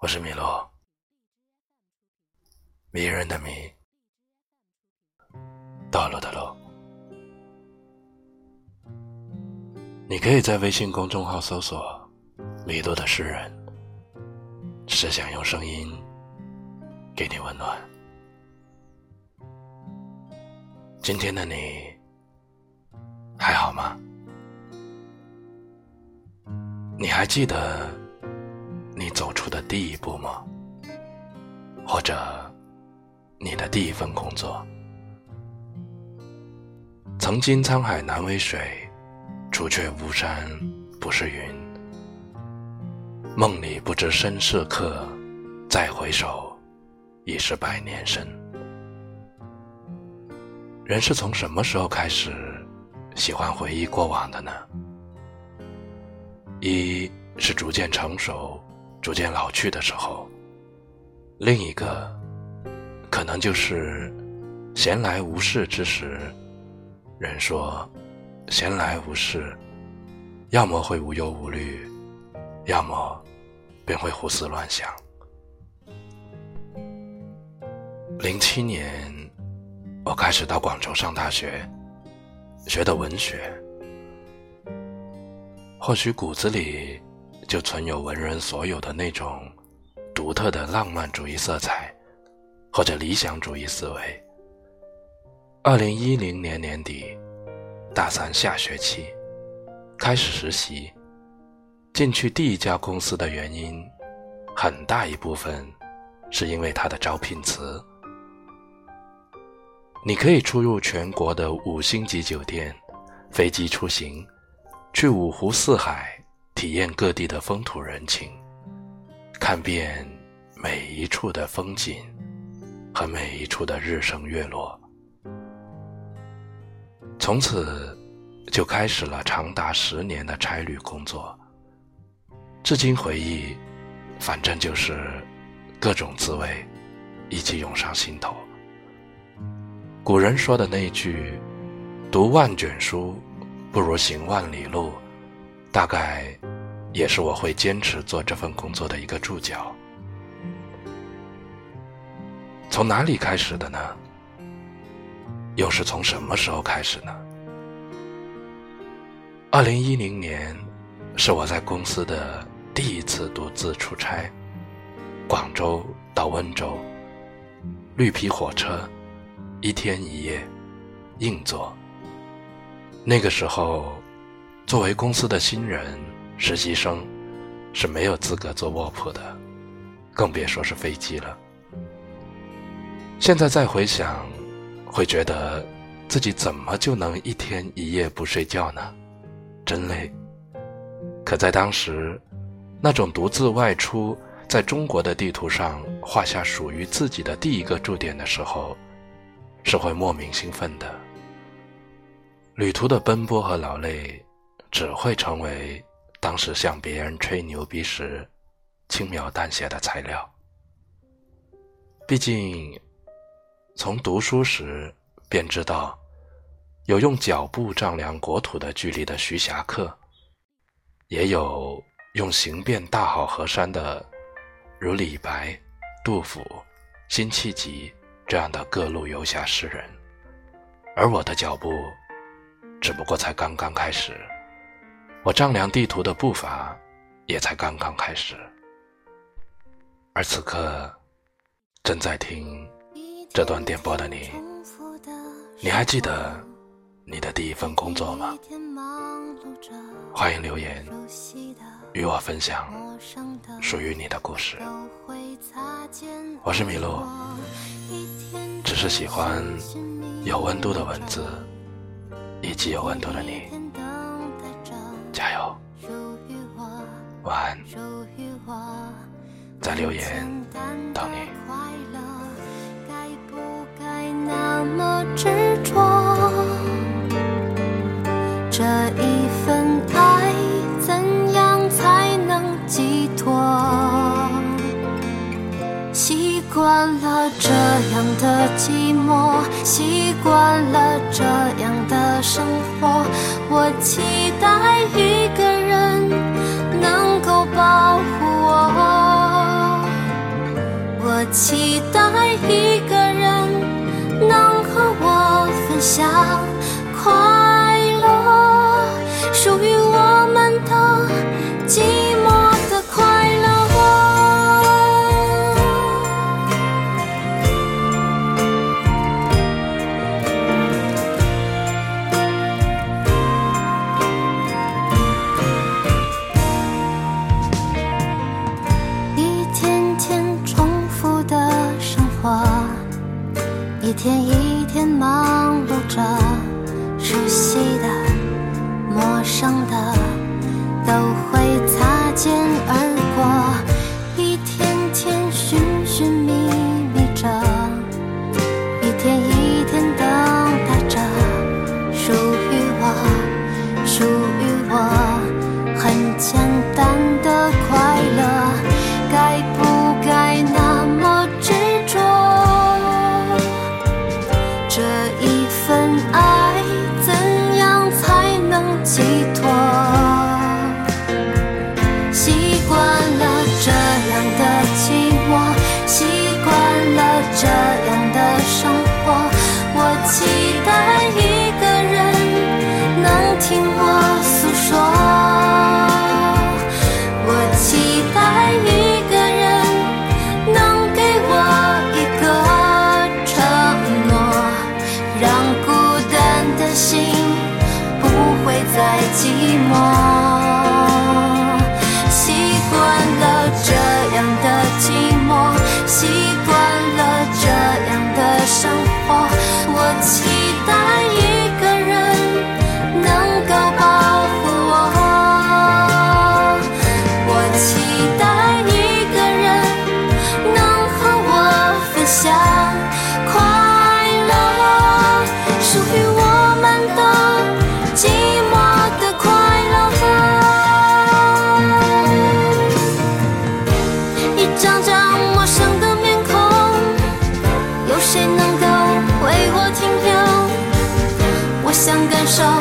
我是米洛，迷人的迷，道路的路。你可以在微信公众号搜索“米洛的诗人”，只是想用声音给你温暖。今天的你还好吗？你还记得？你走出的第一步吗？或者，你的第一份工作？曾经沧海难为水，除却巫山不是云。梦里不知身是客，再回首，已是百年身。人是从什么时候开始喜欢回忆过往的呢？一是逐渐成熟。逐渐老去的时候，另一个可能就是闲来无事之时。人说，闲来无事，要么会无忧无虑，要么便会胡思乱想。零七年，我开始到广州上大学，学的文学，或许骨子里。就存有文人所有的那种独特的浪漫主义色彩，或者理想主义思维。二零一零年年底，大三下学期开始实习，进去第一家公司的原因，很大一部分是因为它的招聘词：你可以出入全国的五星级酒店，飞机出行，去五湖四海。体验各地的风土人情，看遍每一处的风景和每一处的日升月落，从此就开始了长达十年的差旅工作。至今回忆，反正就是各种滋味一起涌上心头。古人说的那句“读万卷书，不如行万里路”，大概。也是我会坚持做这份工作的一个注脚。从哪里开始的呢？又是从什么时候开始呢？二零一零年，是我在公司的第一次独自出差，广州到温州，绿皮火车，一天一夜，硬座。那个时候，作为公司的新人。实习生是没有资格坐卧铺的，更别说是飞机了。现在再回想，会觉得自己怎么就能一天一夜不睡觉呢？真累。可在当时，那种独自外出，在中国的地图上画下属于自己的第一个驻点的时候，是会莫名兴奋的。旅途的奔波和劳累，只会成为。当时向别人吹牛逼时，轻描淡写的材料。毕竟，从读书时便知道，有用脚步丈量国土的距离的徐霞客，也有用行遍大好河山的，如李白、杜甫、辛弃疾这样的各路游侠诗人。而我的脚步，只不过才刚刚开始。我丈量地图的步伐，也才刚刚开始。而此刻，正在听这段电波的你，你还记得你的第一份工作吗？欢迎留言与我分享属于你的故事。我是麋鹿，只是喜欢有温度的文字，以及有温度的你。于我在留言等你。这一份爱怎样才能寄托？习惯了这样的寂寞，习惯了这样的生活，我期待一个期待一个人能和我分享肩而想感受。